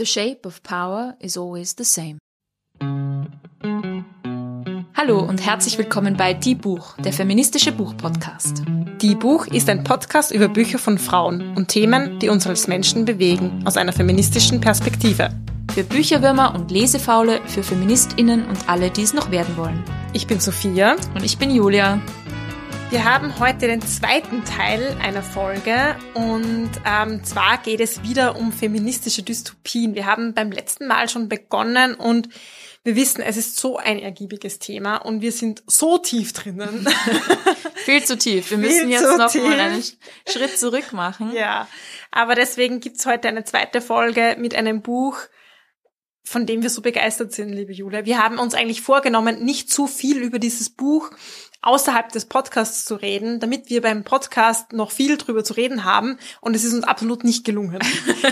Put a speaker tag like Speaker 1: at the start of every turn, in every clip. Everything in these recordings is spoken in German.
Speaker 1: The shape of power is always the same. Hallo und herzlich willkommen bei Die Buch, der feministische Buchpodcast.
Speaker 2: Die Buch ist ein Podcast über Bücher von Frauen und Themen, die uns als Menschen bewegen, aus einer feministischen Perspektive.
Speaker 1: Für Bücherwürmer und Lesefaule, für FeministInnen und alle, die es noch werden wollen.
Speaker 2: Ich bin Sophia.
Speaker 1: Und ich bin Julia.
Speaker 2: Wir haben heute den zweiten Teil einer Folge und ähm, zwar geht es wieder um feministische Dystopien. Wir haben beim letzten Mal schon begonnen und wir wissen, es ist so ein ergiebiges Thema und wir sind so tief drinnen.
Speaker 1: Viel zu tief. Wir müssen jetzt noch tief. mal einen Schritt zurück machen.
Speaker 2: Ja, aber deswegen gibt's heute eine zweite Folge mit einem Buch, von dem wir so begeistert sind, liebe Julia. Wir haben uns eigentlich vorgenommen, nicht zu viel über dieses Buch außerhalb des Podcasts zu reden, damit wir beim Podcast noch viel drüber zu reden haben. Und es ist uns absolut nicht gelungen.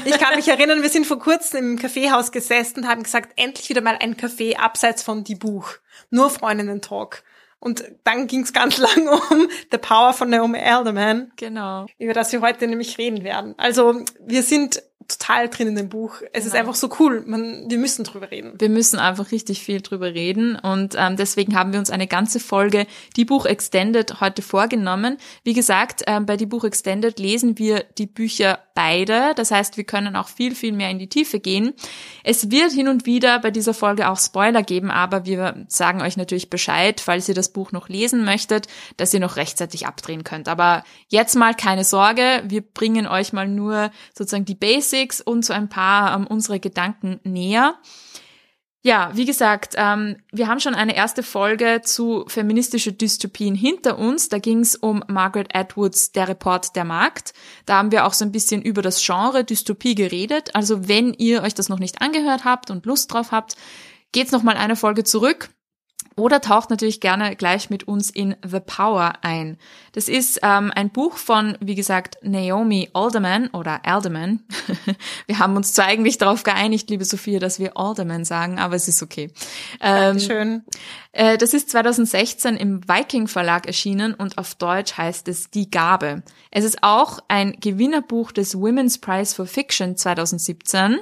Speaker 2: Ich kann mich erinnern, wir sind vor kurzem im Kaffeehaus gesessen und haben gesagt, endlich wieder mal ein Kaffee abseits von die Buch. Nur Freundinnen-Talk. Und dann ging es ganz lang um The Power von Naomi Alderman.
Speaker 1: Genau.
Speaker 2: Über das wir heute nämlich reden werden. Also wir sind total drin in dem Buch. Es genau. ist einfach so cool. Man, wir müssen drüber reden.
Speaker 1: Wir müssen einfach richtig viel drüber reden und ähm, deswegen haben wir uns eine ganze Folge Die Buch Extended heute vorgenommen. Wie gesagt, ähm, bei Die Buch Extended lesen wir die Bücher beide. Das heißt, wir können auch viel, viel mehr in die Tiefe gehen. Es wird hin und wieder bei dieser Folge auch Spoiler geben, aber wir sagen euch natürlich Bescheid, falls ihr das Buch noch lesen möchtet, dass ihr noch rechtzeitig abdrehen könnt. Aber jetzt mal keine Sorge, wir bringen euch mal nur sozusagen die Basics Basics und so ein paar ähm, unsere Gedanken näher. Ja, wie gesagt, ähm, wir haben schon eine erste Folge zu feministische Dystopien hinter uns. Da ging es um Margaret Atwoods Der Report der Markt. Da haben wir auch so ein bisschen über das Genre Dystopie geredet. Also wenn ihr euch das noch nicht angehört habt und Lust drauf habt, geht's noch mal eine Folge zurück. Oder taucht natürlich gerne gleich mit uns in The Power ein. Das ist ähm, ein Buch von, wie gesagt, Naomi Alderman oder Alderman. wir haben uns zwar eigentlich darauf geeinigt, liebe Sophia, dass wir Alderman sagen, aber es ist okay.
Speaker 2: Ähm, Schön.
Speaker 1: Äh, das ist 2016 im Viking Verlag erschienen und auf Deutsch heißt es Die Gabe. Es ist auch ein Gewinnerbuch des Women's Prize for Fiction 2017.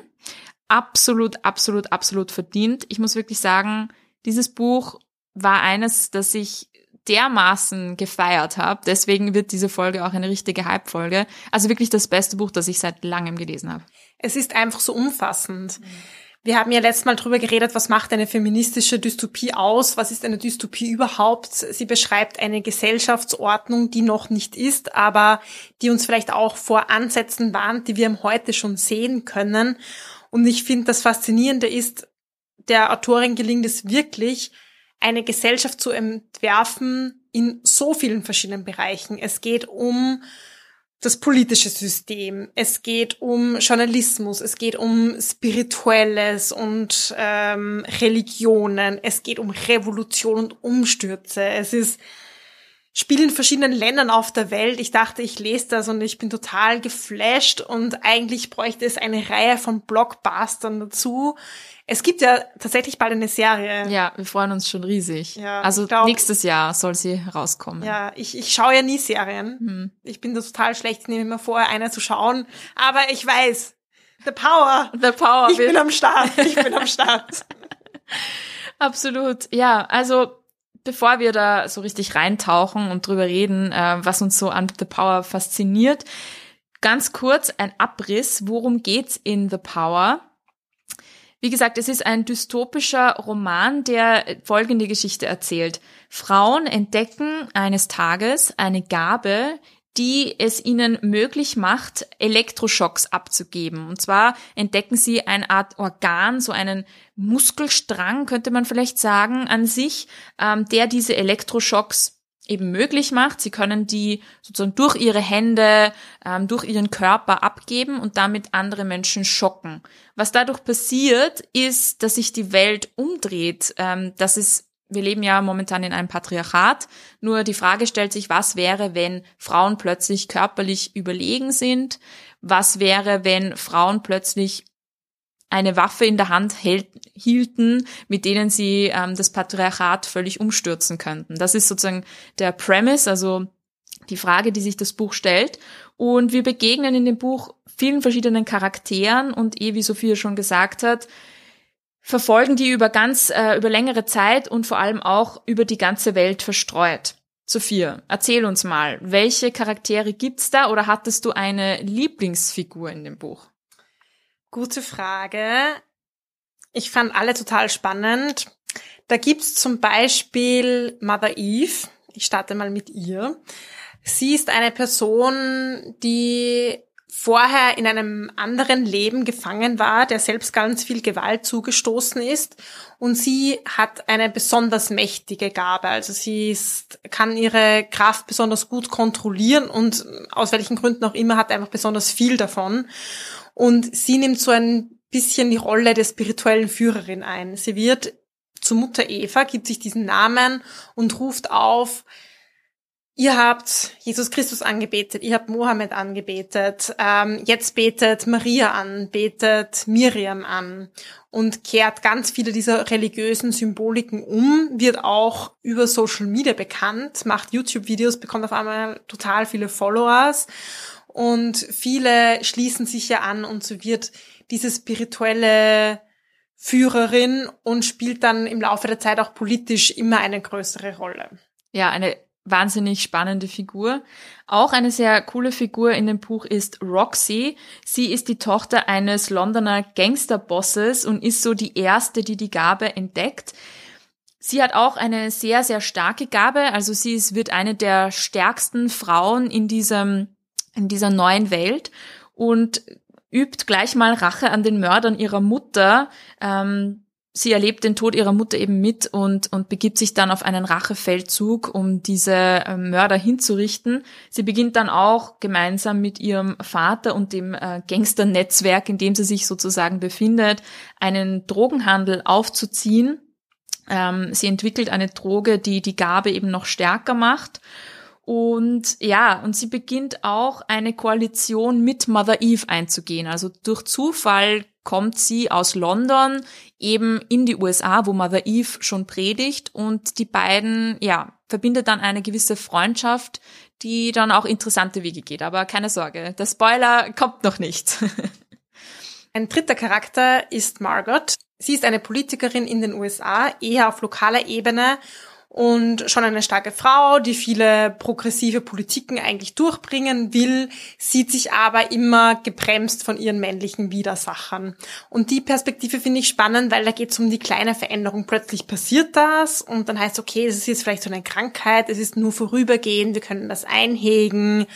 Speaker 1: Absolut, absolut, absolut verdient. Ich muss wirklich sagen, dieses Buch war eines, das ich dermaßen gefeiert habe. Deswegen wird diese Folge auch eine richtige Hype-Folge. Also wirklich das beste Buch, das ich seit langem gelesen habe.
Speaker 2: Es ist einfach so umfassend. Wir haben ja letztes Mal drüber geredet, was macht eine feministische Dystopie aus? Was ist eine Dystopie überhaupt? Sie beschreibt eine Gesellschaftsordnung, die noch nicht ist, aber die uns vielleicht auch vor Ansätzen warnt, die wir heute schon sehen können. Und ich finde, das Faszinierende ist, der Autorin gelingt es wirklich, eine Gesellschaft zu entwerfen in so vielen verschiedenen Bereichen. Es geht um das politische System, es geht um Journalismus, es geht um Spirituelles und ähm, Religionen, es geht um Revolution und Umstürze. Es ist spielt in verschiedenen Ländern auf der Welt. Ich dachte, ich lese das und ich bin total geflasht und eigentlich bräuchte es eine Reihe von Blockbustern dazu. Es gibt ja tatsächlich bald eine Serie.
Speaker 1: Ja, wir freuen uns schon riesig. Ja, also glaub, nächstes Jahr soll sie rauskommen.
Speaker 2: Ja, ich, ich schaue ja nie Serien. Hm. Ich bin da total schlecht, ich nehme mir vor, eine zu schauen. Aber ich weiß, the power.
Speaker 1: The power.
Speaker 2: Ich bin am Start. Ich bin am Start.
Speaker 1: Absolut. Ja, also bevor wir da so richtig reintauchen und drüber reden, äh, was uns so an The Power fasziniert, ganz kurz ein Abriss, worum geht's in The Power? Wie gesagt, es ist ein dystopischer Roman, der folgende Geschichte erzählt. Frauen entdecken eines Tages eine Gabe, die es ihnen möglich macht, Elektroschocks abzugeben. Und zwar entdecken sie eine Art Organ, so einen Muskelstrang, könnte man vielleicht sagen, an sich, ähm, der diese Elektroschocks eben möglich macht. Sie können die sozusagen durch ihre Hände, ähm, durch ihren Körper abgeben und damit andere Menschen schocken. Was dadurch passiert, ist, dass sich die Welt umdreht. Ähm, das ist wir leben ja momentan in einem Patriarchat. Nur die Frage stellt sich, was wäre, wenn Frauen plötzlich körperlich überlegen sind? Was wäre, wenn Frauen plötzlich eine Waffe in der Hand hält, hielten, mit denen sie ähm, das Patriarchat völlig umstürzen könnten? Das ist sozusagen der Premise, also die Frage, die sich das Buch stellt. Und wir begegnen in dem Buch vielen verschiedenen Charakteren und eh, wie Sophia schon gesagt hat, verfolgen die über ganz, äh, über längere Zeit und vor allem auch über die ganze Welt verstreut. Sophia, erzähl uns mal, welche Charaktere gibt's da oder hattest du eine Lieblingsfigur in dem Buch?
Speaker 2: Gute Frage. Ich fand alle total spannend. Da gibt's zum Beispiel Mother Eve. Ich starte mal mit ihr. Sie ist eine Person, die vorher in einem anderen Leben gefangen war, der selbst ganz viel Gewalt zugestoßen ist. Und sie hat eine besonders mächtige Gabe. Also sie ist, kann ihre Kraft besonders gut kontrollieren und aus welchen Gründen auch immer hat einfach besonders viel davon. Und sie nimmt so ein bisschen die Rolle der spirituellen Führerin ein. Sie wird zu Mutter Eva, gibt sich diesen Namen und ruft auf, Ihr habt Jesus Christus angebetet, ihr habt Mohammed angebetet, ähm, jetzt betet Maria an, betet Miriam an und kehrt ganz viele dieser religiösen Symboliken um, wird auch über Social Media bekannt, macht YouTube-Videos, bekommt auf einmal total viele Followers und viele schließen sich ja an und so wird diese spirituelle Führerin und spielt dann im Laufe der Zeit auch politisch immer eine größere Rolle.
Speaker 1: Ja, eine wahnsinnig spannende Figur. Auch eine sehr coole Figur in dem Buch ist Roxy. Sie ist die Tochter eines Londoner Gangsterbosses und ist so die erste, die die Gabe entdeckt. Sie hat auch eine sehr, sehr starke Gabe. Also sie ist, wird eine der stärksten Frauen in diesem, in dieser neuen Welt und übt gleich mal Rache an den Mördern ihrer Mutter. Ähm, sie erlebt den Tod ihrer Mutter eben mit und, und begibt sich dann auf einen Rachefeldzug, um diese äh, Mörder hinzurichten. Sie beginnt dann auch gemeinsam mit ihrem Vater und dem äh, Gangsternetzwerk, in dem sie sich sozusagen befindet, einen Drogenhandel aufzuziehen. Ähm, sie entwickelt eine Droge, die die Gabe eben noch stärker macht. Und ja, und sie beginnt auch eine Koalition mit Mother Eve einzugehen. Also durch Zufall kommt sie aus London eben in die USA, wo Mother Eve schon predigt und die beiden, ja, verbindet dann eine gewisse Freundschaft, die dann auch interessante Wege geht. Aber keine Sorge, der Spoiler kommt noch nicht.
Speaker 2: Ein dritter Charakter ist Margot. Sie ist eine Politikerin in den USA, eher auf lokaler Ebene und schon eine starke Frau, die viele progressive Politiken eigentlich durchbringen will, sieht sich aber immer gebremst von ihren männlichen Widersachern. Und die Perspektive finde ich spannend, weil da geht es um die kleine Veränderung. Plötzlich passiert das und dann heißt, okay, es ist jetzt vielleicht so eine Krankheit, es ist nur vorübergehend, wir können das einhegen.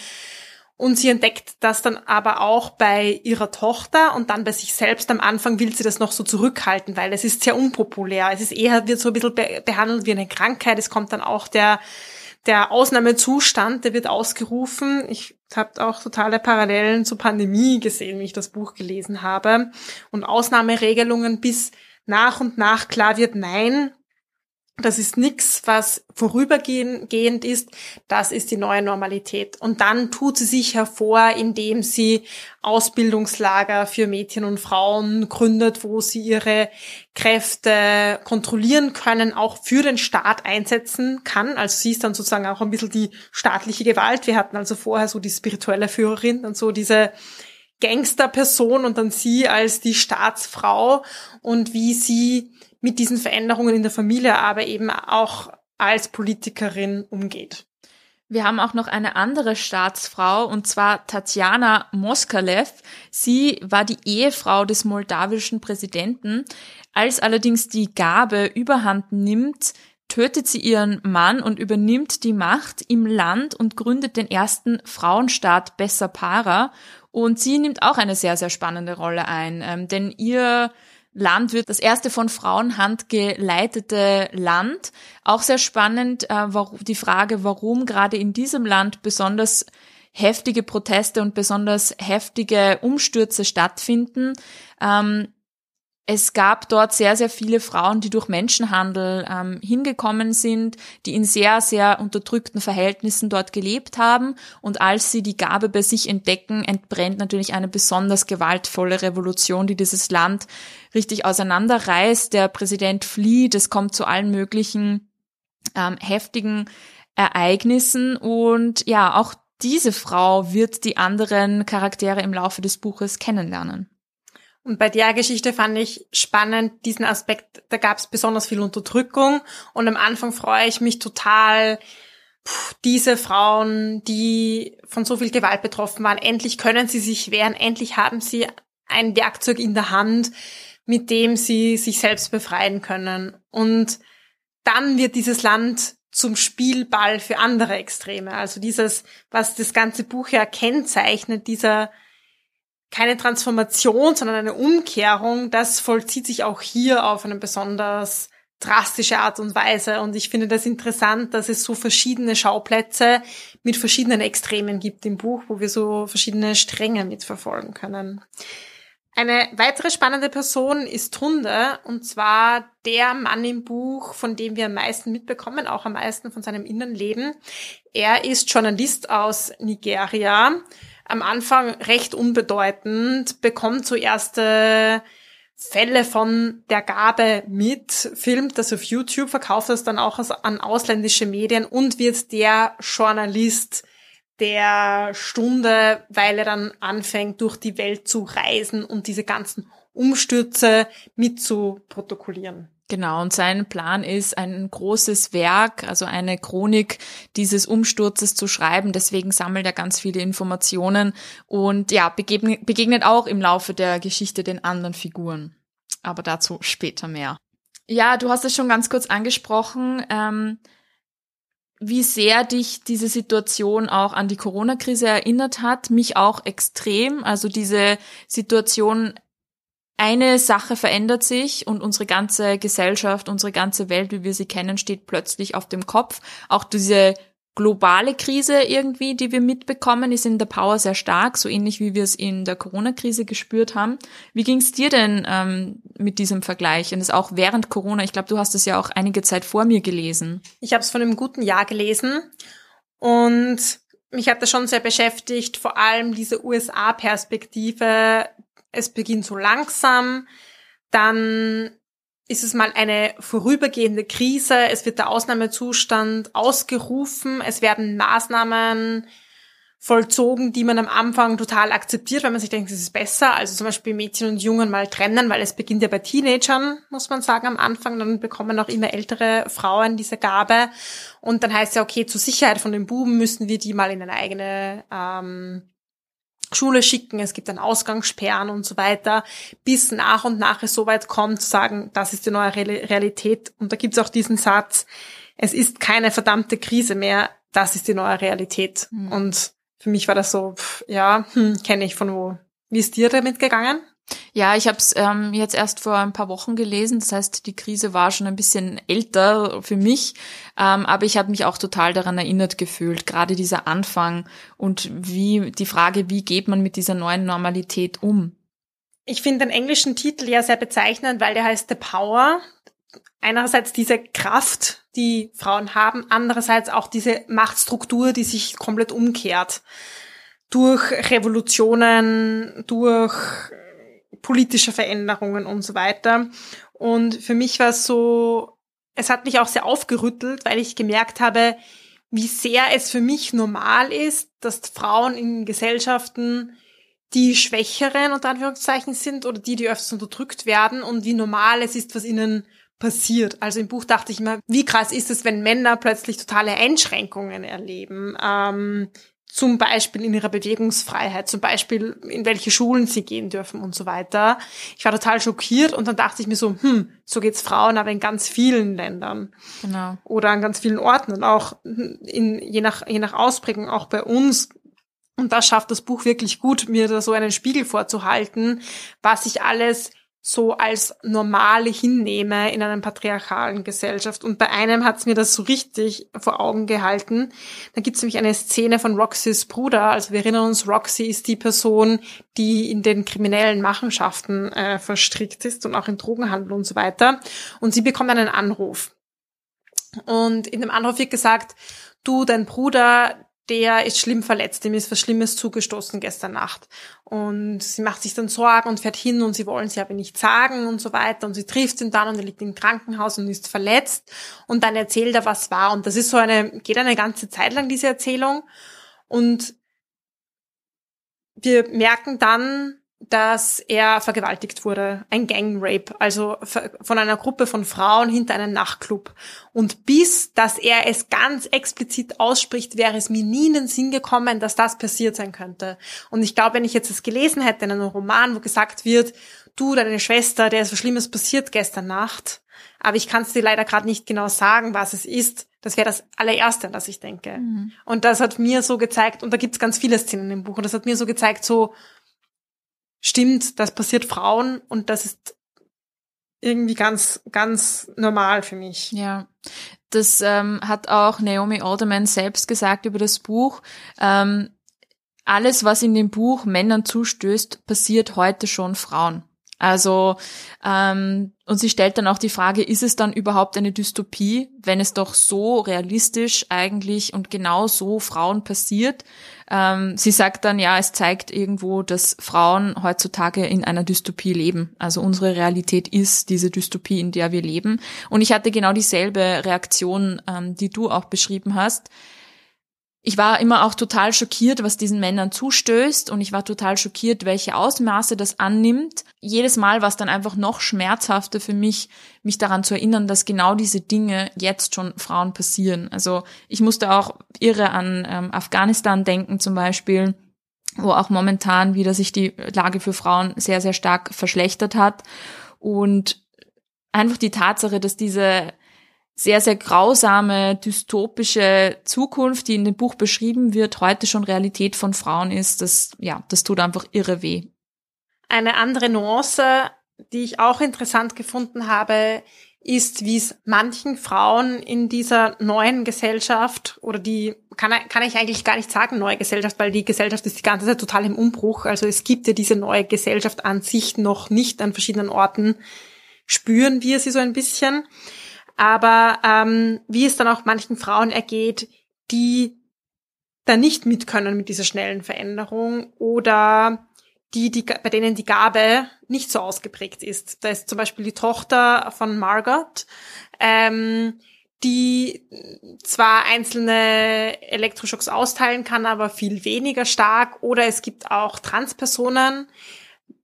Speaker 2: Und sie entdeckt das dann aber auch bei ihrer Tochter und dann bei sich selbst. Am Anfang will sie das noch so zurückhalten, weil es ist sehr unpopulär. Es ist eher, wird so ein bisschen be behandelt wie eine Krankheit. Es kommt dann auch der, der Ausnahmezustand, der wird ausgerufen. Ich habe auch totale Parallelen zur Pandemie gesehen, wie ich das Buch gelesen habe. Und Ausnahmeregelungen bis nach und nach klar wird, nein, das ist nichts, was vorübergehend ist. Das ist die neue Normalität. Und dann tut sie sich hervor, indem sie Ausbildungslager für Mädchen und Frauen gründet, wo sie ihre Kräfte kontrollieren können, auch für den Staat einsetzen kann. Also sie ist dann sozusagen auch ein bisschen die staatliche Gewalt. Wir hatten also vorher so die spirituelle Führerin und so diese Gangsterperson und dann sie als die Staatsfrau und wie sie mit diesen Veränderungen in der Familie, aber eben auch als Politikerin umgeht.
Speaker 1: Wir haben auch noch eine andere Staatsfrau, und zwar Tatjana Moskalev. Sie war die Ehefrau des moldawischen Präsidenten. Als allerdings die Gabe überhand nimmt, tötet sie ihren Mann und übernimmt die Macht im Land und gründet den ersten Frauenstaat Bessapara. Und sie nimmt auch eine sehr, sehr spannende Rolle ein, ähm, denn ihr Land wird das erste von Frauenhand geleitete Land. Auch sehr spannend äh, die Frage, warum gerade in diesem Land besonders heftige Proteste und besonders heftige Umstürze stattfinden. Ähm, es gab dort sehr, sehr viele Frauen, die durch Menschenhandel ähm, hingekommen sind, die in sehr, sehr unterdrückten Verhältnissen dort gelebt haben. Und als sie die Gabe bei sich entdecken, entbrennt natürlich eine besonders gewaltvolle Revolution, die dieses Land richtig auseinanderreißt. Der Präsident flieht, es kommt zu allen möglichen ähm, heftigen Ereignissen und ja, auch diese Frau wird die anderen Charaktere im Laufe des Buches kennenlernen.
Speaker 2: Und bei der Geschichte fand ich spannend diesen Aspekt, da gab es besonders viel Unterdrückung und am Anfang freue ich mich total, pff, diese Frauen, die von so viel Gewalt betroffen waren, endlich können sie sich wehren, endlich haben sie ein Werkzeug in der Hand, mit dem sie sich selbst befreien können. Und dann wird dieses Land zum Spielball für andere Extreme. Also dieses, was das ganze Buch ja kennzeichnet, dieser keine Transformation, sondern eine Umkehrung, das vollzieht sich auch hier auf eine besonders drastische Art und Weise. Und ich finde das interessant, dass es so verschiedene Schauplätze mit verschiedenen Extremen gibt im Buch, wo wir so verschiedene Stränge mitverfolgen können. Eine weitere spannende Person ist Hunde, und zwar der Mann im Buch, von dem wir am meisten mitbekommen, auch am meisten von seinem Innenleben. Er ist Journalist aus Nigeria am Anfang recht unbedeutend, bekommt so erste Fälle von der Gabe mit, filmt das auf YouTube, verkauft das dann auch an ausländische Medien und wird der Journalist der Stunde, weil er dann anfängt, durch die Welt zu reisen und diese ganzen Umstürze mit zu protokollieren.
Speaker 1: Genau, und sein Plan ist, ein großes Werk, also eine Chronik dieses Umsturzes zu schreiben. Deswegen sammelt er ganz viele Informationen und ja, begegnet, begegnet auch im Laufe der Geschichte den anderen Figuren. Aber dazu später mehr. Ja, du hast es schon ganz kurz angesprochen, ähm, wie sehr dich diese Situation auch an die Corona-Krise erinnert hat. Mich auch extrem. Also diese Situation eine Sache verändert sich und unsere ganze Gesellschaft, unsere ganze Welt, wie wir sie kennen, steht plötzlich auf dem Kopf. Auch diese globale Krise irgendwie, die wir mitbekommen, ist in der Power sehr stark, so ähnlich wie wir es in der Corona-Krise gespürt haben. Wie ging es dir denn ähm, mit diesem Vergleich? Und das auch während Corona, ich glaube, du hast es ja auch einige Zeit vor mir gelesen.
Speaker 2: Ich habe es von einem guten Jahr gelesen und mich hat das schon sehr beschäftigt, vor allem diese USA-Perspektive, es beginnt so langsam, dann ist es mal eine vorübergehende Krise, es wird der Ausnahmezustand ausgerufen, es werden Maßnahmen vollzogen, die man am Anfang total akzeptiert, weil man sich denkt, es ist besser. Also zum Beispiel Mädchen und Jungen mal trennen, weil es beginnt ja bei Teenagern, muss man sagen, am Anfang. Dann bekommen auch immer ältere Frauen diese Gabe. Und dann heißt ja, okay, zur Sicherheit von den Buben müssen wir die mal in eine eigene ähm, Schule schicken, es gibt dann Ausgangssperren und so weiter, bis nach und nach es so weit kommt, zu sagen, das ist die neue Realität. Und da gibt es auch diesen Satz, es ist keine verdammte Krise mehr, das ist die neue Realität. Mhm. Und für mich war das so, pff, ja, hm, kenne ich von wo. Wie ist dir damit gegangen?
Speaker 1: Ja, ich habe es ähm, jetzt erst vor ein paar Wochen gelesen. Das heißt, die Krise war schon ein bisschen älter für mich, ähm, aber ich habe mich auch total daran erinnert gefühlt. Gerade dieser Anfang und wie die Frage, wie geht man mit dieser neuen Normalität um?
Speaker 2: Ich finde den englischen Titel ja sehr bezeichnend, weil der heißt The Power. Einerseits diese Kraft, die Frauen haben, andererseits auch diese Machtstruktur, die sich komplett umkehrt. Durch Revolutionen, durch politische Veränderungen und so weiter. Und für mich war es so, es hat mich auch sehr aufgerüttelt, weil ich gemerkt habe, wie sehr es für mich normal ist, dass Frauen in Gesellschaften die Schwächeren unter Anführungszeichen sind oder die, die öfters unterdrückt werden und wie normal es ist, was ihnen passiert. Also im Buch dachte ich immer, wie krass ist es, wenn Männer plötzlich totale Einschränkungen erleben, ähm, zum Beispiel in ihrer Bewegungsfreiheit, zum Beispiel in welche Schulen sie gehen dürfen und so weiter. Ich war total schockiert und dann dachte ich mir so, hm, so geht's Frauen aber in ganz vielen Ländern. Genau. Oder an ganz vielen Orten und auch in, je nach, je nach Ausprägung auch bei uns. Und das schafft das Buch wirklich gut, mir da so einen Spiegel vorzuhalten, was ich alles so als normale hinnehme in einer patriarchalen Gesellschaft. Und bei einem hat's mir das so richtig vor Augen gehalten. Da gibt's nämlich eine Szene von Roxys Bruder. Also wir erinnern uns, Roxy ist die Person, die in den kriminellen Machenschaften äh, verstrickt ist und auch im Drogenhandel und so weiter. Und sie bekommt einen Anruf. Und in dem Anruf wird gesagt, du, dein Bruder, der ist schlimm verletzt, dem ist was Schlimmes zugestoßen gestern Nacht. Und sie macht sich dann Sorgen und fährt hin und sie wollen sie aber nicht sagen und so weiter. Und sie trifft ihn dann und er liegt im Krankenhaus und ist verletzt. Und dann erzählt er, was war. Und das ist so eine, geht eine ganze Zeit lang, diese Erzählung. Und wir merken dann, dass er vergewaltigt wurde, ein Gang-Rape, also von einer Gruppe von Frauen hinter einem Nachtclub. Und bis, dass er es ganz explizit ausspricht, wäre es mir nie in den Sinn gekommen, dass das passiert sein könnte. Und ich glaube, wenn ich jetzt das gelesen hätte in einem Roman, wo gesagt wird, du, deine Schwester, der ist was Schlimmes passiert gestern Nacht, aber ich kann es dir leider gerade nicht genau sagen, was es ist. Das wäre das allererste, an das ich denke. Mhm. Und das hat mir so gezeigt, und da gibt's ganz viele Szenen im Buch, und das hat mir so gezeigt, so, stimmt, das passiert Frauen und das ist irgendwie ganz, ganz normal für mich.
Speaker 1: Ja, das ähm, hat auch Naomi Alderman selbst gesagt über das Buch. Ähm, alles, was in dem Buch Männern zustößt, passiert heute schon Frauen. Also ähm, und sie stellt dann auch die Frage, ist es dann überhaupt eine Dystopie, wenn es doch so realistisch eigentlich und genau so Frauen passiert? Ähm, sie sagt dann, ja, es zeigt irgendwo, dass Frauen heutzutage in einer Dystopie leben. Also unsere Realität ist diese Dystopie, in der wir leben. Und ich hatte genau dieselbe Reaktion, ähm, die du auch beschrieben hast ich war immer auch total schockiert, was diesen Männern zustößt und ich war total schockiert, welche Ausmaße das annimmt. Jedes Mal war es dann einfach noch schmerzhafter für mich, mich daran zu erinnern, dass genau diese Dinge jetzt schon Frauen passieren. Also ich musste auch irre an ähm, Afghanistan denken zum Beispiel, wo auch momentan wieder sich die Lage für Frauen sehr, sehr stark verschlechtert hat und einfach die Tatsache, dass diese sehr, sehr grausame, dystopische Zukunft, die in dem Buch beschrieben wird, heute schon Realität von Frauen ist, das, ja, das tut einfach irre weh.
Speaker 2: Eine andere Nuance, die ich auch interessant gefunden habe, ist, wie es manchen Frauen in dieser neuen Gesellschaft oder die kann, kann ich eigentlich gar nicht sagen neue Gesellschaft, weil die Gesellschaft ist die ganze Zeit total im Umbruch. Also es gibt ja diese neue Gesellschaft an sich noch nicht an verschiedenen Orten. Spüren wir sie so ein bisschen aber ähm, wie es dann auch manchen Frauen ergeht, die da nicht mit können mit dieser schnellen Veränderung oder die, die, bei denen die Gabe nicht so ausgeprägt ist. Da ist zum Beispiel die Tochter von Margot, ähm, die zwar einzelne Elektroschocks austeilen kann, aber viel weniger stark. Oder es gibt auch Transpersonen,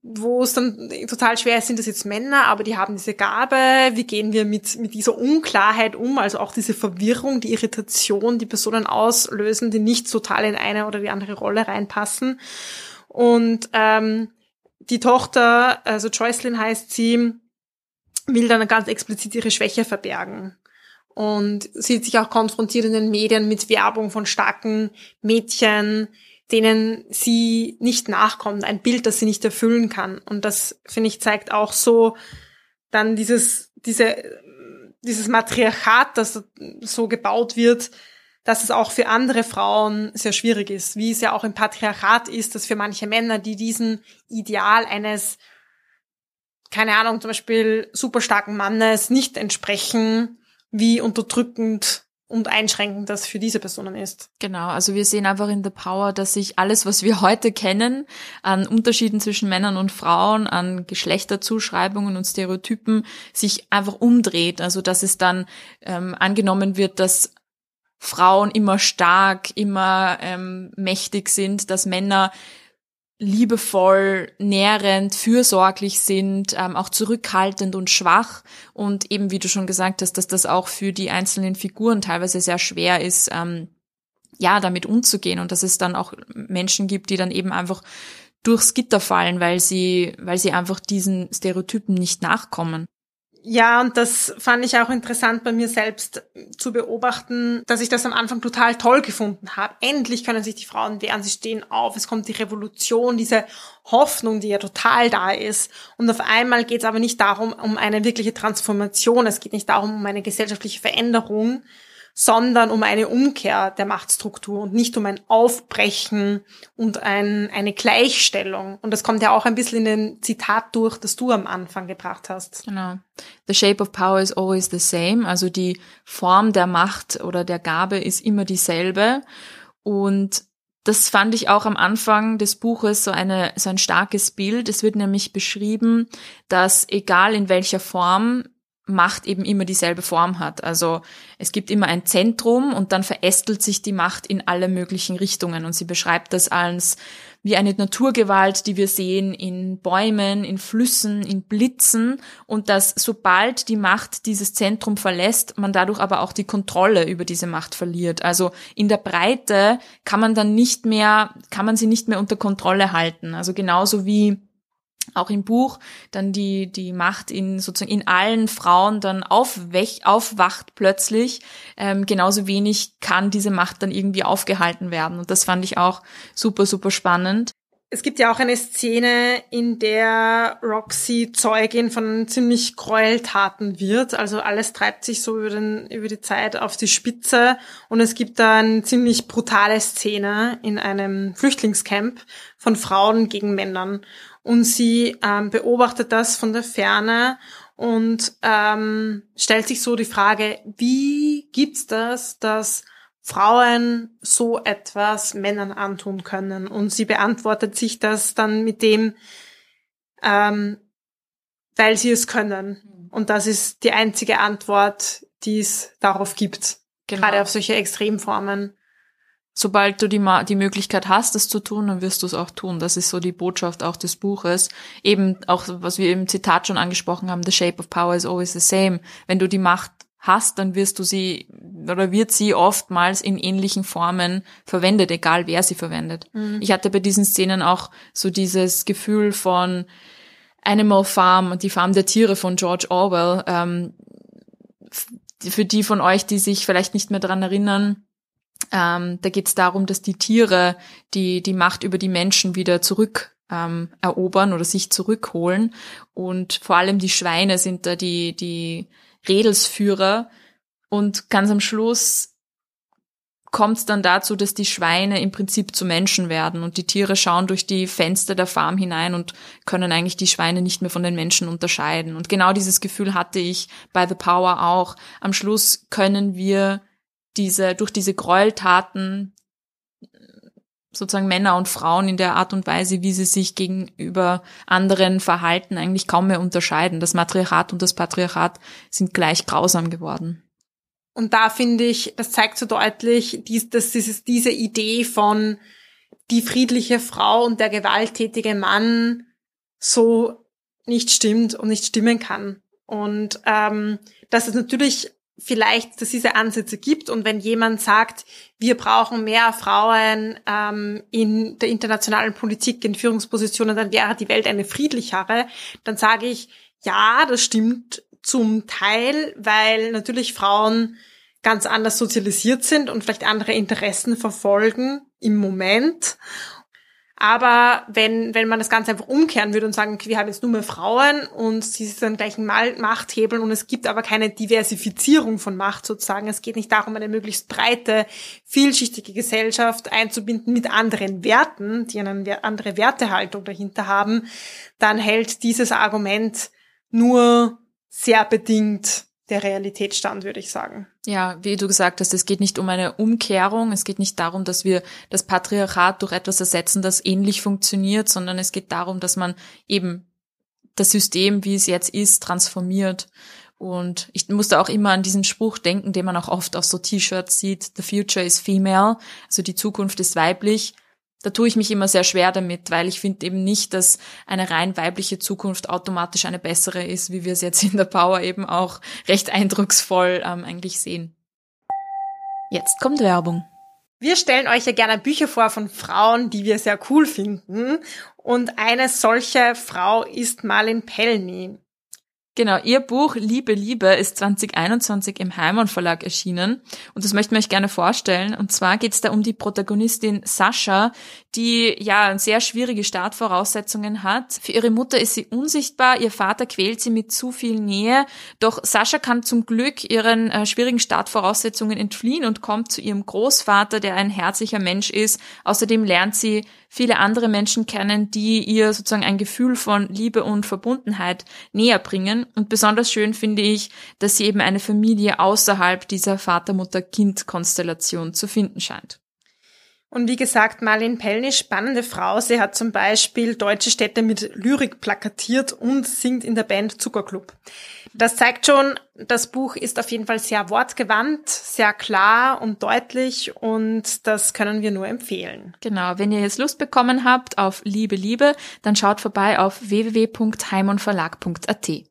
Speaker 2: wo es dann total schwer ist, sind das jetzt Männer, aber die haben diese Gabe, wie gehen wir mit, mit dieser Unklarheit um, also auch diese Verwirrung, die Irritation, die Personen auslösen, die nicht total in eine oder die andere Rolle reinpassen. Und ähm, die Tochter, also Joycelyn heißt sie, will dann ganz explizit ihre Schwäche verbergen. Und sieht sich auch konfrontiert in den Medien mit Werbung von starken Mädchen, denen sie nicht nachkommt, ein Bild, das sie nicht erfüllen kann. Und das, finde ich, zeigt auch so dann dieses, diese, dieses Matriarchat, das so gebaut wird, dass es auch für andere Frauen sehr schwierig ist, wie es ja auch im Patriarchat ist, dass für manche Männer, die diesen Ideal eines, keine Ahnung, zum Beispiel super starken Mannes nicht entsprechen, wie unterdrückend und einschränkend das für diese Personen ist.
Speaker 1: Genau, also wir sehen einfach in The Power, dass sich alles, was wir heute kennen, an Unterschieden zwischen Männern und Frauen, an Geschlechterzuschreibungen und Stereotypen, sich einfach umdreht. Also dass es dann ähm, angenommen wird, dass Frauen immer stark, immer ähm, mächtig sind, dass Männer liebevoll, nährend, fürsorglich sind, ähm, auch zurückhaltend und schwach. Und eben, wie du schon gesagt hast, dass das auch für die einzelnen Figuren teilweise sehr schwer ist, ähm, ja, damit umzugehen und dass es dann auch Menschen gibt, die dann eben einfach durchs Gitter fallen, weil sie, weil sie einfach diesen Stereotypen nicht nachkommen.
Speaker 2: Ja, und das fand ich auch interessant bei mir selbst zu beobachten, dass ich das am Anfang total toll gefunden habe. Endlich können sich die Frauen wehren, sie stehen auf, es kommt die Revolution, diese Hoffnung, die ja total da ist. Und auf einmal geht es aber nicht darum, um eine wirkliche Transformation, es geht nicht darum, um eine gesellschaftliche Veränderung, sondern um eine Umkehr der Machtstruktur und nicht um ein Aufbrechen und ein, eine Gleichstellung. Und das kommt ja auch ein bisschen in den Zitat durch, das du am Anfang gebracht hast.
Speaker 1: Genau. The shape of power is always the same. Also die Form der Macht oder der Gabe ist immer dieselbe. Und das fand ich auch am Anfang des Buches so eine, so ein starkes Bild. Es wird nämlich beschrieben, dass egal in welcher Form Macht eben immer dieselbe Form hat. Also es gibt immer ein Zentrum und dann verästelt sich die Macht in alle möglichen Richtungen. Und sie beschreibt das als wie eine Naturgewalt, die wir sehen in Bäumen, in Flüssen, in Blitzen und dass sobald die Macht dieses Zentrum verlässt, man dadurch aber auch die Kontrolle über diese Macht verliert. Also in der Breite kann man dann nicht mehr, kann man sie nicht mehr unter Kontrolle halten. Also genauso wie auch im Buch dann die die Macht in sozusagen in allen Frauen dann aufwech, aufwacht plötzlich ähm, genauso wenig kann diese Macht dann irgendwie aufgehalten werden und das fand ich auch super super spannend
Speaker 2: es gibt ja auch eine Szene, in der Roxy Zeugin von ziemlich Gräueltaten wird. Also alles treibt sich so über, den, über die Zeit auf die Spitze. Und es gibt da eine ziemlich brutale Szene in einem Flüchtlingscamp von Frauen gegen Männern. Und sie ähm, beobachtet das von der Ferne und ähm, stellt sich so die Frage, wie gibt's das, dass Frauen so etwas Männern antun können. Und sie beantwortet sich das dann mit dem, ähm, weil sie es können. Mhm. Und das ist die einzige Antwort, die es darauf gibt. Genau. Gerade auf solche Extremformen.
Speaker 1: Sobald du die, die Möglichkeit hast, es zu tun, dann wirst du es auch tun. Das ist so die Botschaft auch des Buches. Eben auch, was wir im Zitat schon angesprochen haben, the shape of power is always the same. Wenn du die Macht hast, dann wirst du sie oder wird sie oftmals in ähnlichen Formen verwendet, egal wer sie verwendet. Mhm. Ich hatte bei diesen Szenen auch so dieses Gefühl von Animal Farm, die Farm der Tiere von George Orwell. Ähm, für die von euch, die sich vielleicht nicht mehr dran erinnern, ähm, da geht es darum, dass die Tiere die die Macht über die Menschen wieder zurück ähm, erobern oder sich zurückholen und vor allem die Schweine sind da die die Redelsführer und ganz am Schluss kommt es dann dazu, dass die Schweine im Prinzip zu Menschen werden und die Tiere schauen durch die Fenster der Farm hinein und können eigentlich die Schweine nicht mehr von den Menschen unterscheiden. Und genau dieses Gefühl hatte ich bei The Power auch. Am Schluss können wir diese, durch diese Gräueltaten sozusagen Männer und Frauen in der Art und Weise, wie sie sich gegenüber anderen verhalten, eigentlich kaum mehr unterscheiden. Das Matriarchat und das Patriarchat sind gleich grausam geworden.
Speaker 2: Und da finde ich, das zeigt so deutlich, dass dieses, diese Idee von die friedliche Frau und der gewalttätige Mann so nicht stimmt und nicht stimmen kann. Und ähm, dass es natürlich vielleicht, dass es diese Ansätze gibt. Und wenn jemand sagt, wir brauchen mehr Frauen ähm, in der internationalen Politik, in Führungspositionen, dann wäre die Welt eine friedlichere, dann sage ich, ja, das stimmt zum Teil, weil natürlich Frauen ganz anders sozialisiert sind und vielleicht andere Interessen verfolgen im Moment aber wenn, wenn man das Ganze einfach umkehren würde und sagen, okay, wir haben jetzt nur mehr Frauen und sie sind dann gleich ein Machthebeln und es gibt aber keine Diversifizierung von Macht sozusagen. Es geht nicht darum, eine möglichst breite, vielschichtige Gesellschaft einzubinden mit anderen Werten, die eine andere Wertehaltung dahinter haben, dann hält dieses Argument nur sehr bedingt der Realität stand, würde ich sagen.
Speaker 1: Ja, wie du gesagt hast, es geht nicht um eine Umkehrung, es geht nicht darum, dass wir das Patriarchat durch etwas ersetzen, das ähnlich funktioniert, sondern es geht darum, dass man eben das System, wie es jetzt ist, transformiert. Und ich musste auch immer an diesen Spruch denken, den man auch oft auf so T-Shirts sieht, The future is female, also die Zukunft ist weiblich da tue ich mich immer sehr schwer damit, weil ich finde eben nicht, dass eine rein weibliche Zukunft automatisch eine bessere ist, wie wir es jetzt in der Power eben auch recht eindrucksvoll ähm, eigentlich sehen. Jetzt kommt Werbung.
Speaker 2: Wir stellen euch ja gerne Bücher vor von Frauen, die wir sehr cool finden. Und eine solche Frau ist Marlin Pellny.
Speaker 1: Genau, ihr Buch Liebe, Liebe ist 2021 im Heimann Verlag erschienen und das möchten wir euch gerne vorstellen. Und zwar geht es da um die Protagonistin Sascha, die ja sehr schwierige Startvoraussetzungen hat. Für ihre Mutter ist sie unsichtbar, ihr Vater quält sie mit zu viel Nähe, doch Sascha kann zum Glück ihren äh, schwierigen Startvoraussetzungen entfliehen und kommt zu ihrem Großvater, der ein herzlicher Mensch ist. Außerdem lernt sie viele andere Menschen kennen, die ihr sozusagen ein Gefühl von Liebe und Verbundenheit näher bringen. Und besonders schön finde ich, dass sie eben eine Familie außerhalb dieser Vater-Mutter-Kind-Konstellation zu finden scheint.
Speaker 2: Und wie gesagt, Marlene Pellny, spannende Frau. Sie hat zum Beispiel deutsche Städte mit Lyrik plakatiert und singt in der Band Zuckerclub. Das zeigt schon, das Buch ist auf jeden Fall sehr wortgewandt, sehr klar und deutlich und das können wir nur empfehlen.
Speaker 1: Genau, wenn ihr jetzt Lust bekommen habt auf Liebe, Liebe, dann schaut vorbei auf www.heimonverlag.at.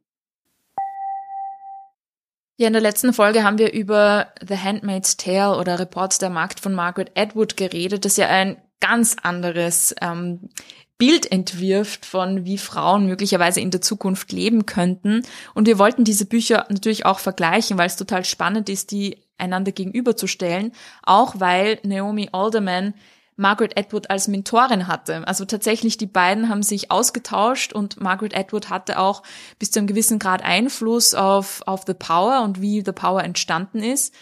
Speaker 1: Ja, in der letzten Folge haben wir über The Handmaid's Tale oder Reports der Markt von Margaret Atwood geredet, das ja ein ganz anderes ähm, Bild entwirft von wie Frauen möglicherweise in der Zukunft leben könnten. Und wir wollten diese Bücher natürlich auch vergleichen, weil es total spannend ist, die einander gegenüberzustellen, auch weil Naomi Alderman Margaret Atwood als Mentorin hatte. Also tatsächlich, die beiden haben sich ausgetauscht und Margaret Atwood hatte auch bis zu einem gewissen Grad Einfluss auf, auf The Power und wie The Power entstanden ist.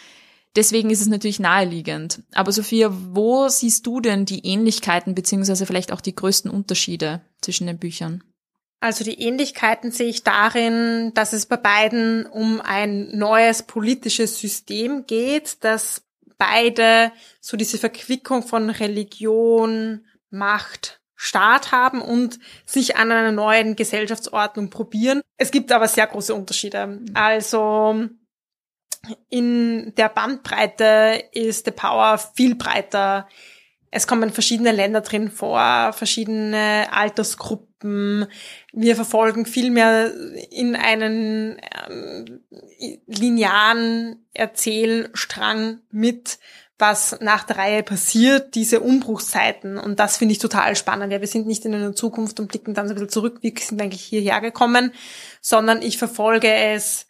Speaker 1: Deswegen ist es natürlich naheliegend. Aber Sophia, wo siehst du denn die Ähnlichkeiten beziehungsweise vielleicht auch die größten Unterschiede zwischen den Büchern?
Speaker 2: Also die Ähnlichkeiten sehe ich darin, dass es bei beiden um ein neues politisches System geht, das beide so diese Verquickung von Religion, Macht, Staat haben und sich an einer neuen Gesellschaftsordnung probieren. Es gibt aber sehr große Unterschiede. Also in der Bandbreite ist The Power viel breiter. Es kommen verschiedene Länder drin vor, verschiedene Altersgruppen. Wir verfolgen viel mehr in einen ähm, linearen Erzählstrang mit, was nach der Reihe passiert, diese Umbruchszeiten. Und das finde ich total spannend. Ja, wir sind nicht in einer Zukunft und blicken dann so ein bisschen zurück, wie sind eigentlich hierher gekommen, sondern ich verfolge es